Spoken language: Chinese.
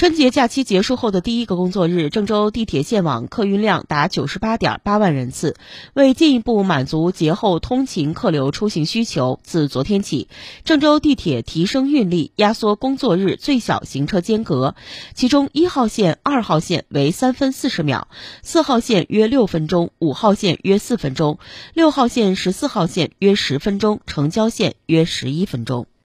春节假期结束后的第一个工作日，郑州地铁线网客运量达九十八点八万人次。为进一步满足节后通勤客流出行需求，自昨天起，郑州地铁提升运力，压缩工作日最小行车间隔。其中，一号线、二号线为三分四十秒，四号线约六分钟，五号线约四分钟，六号线、十四号线约十分钟，城郊线约十一分钟。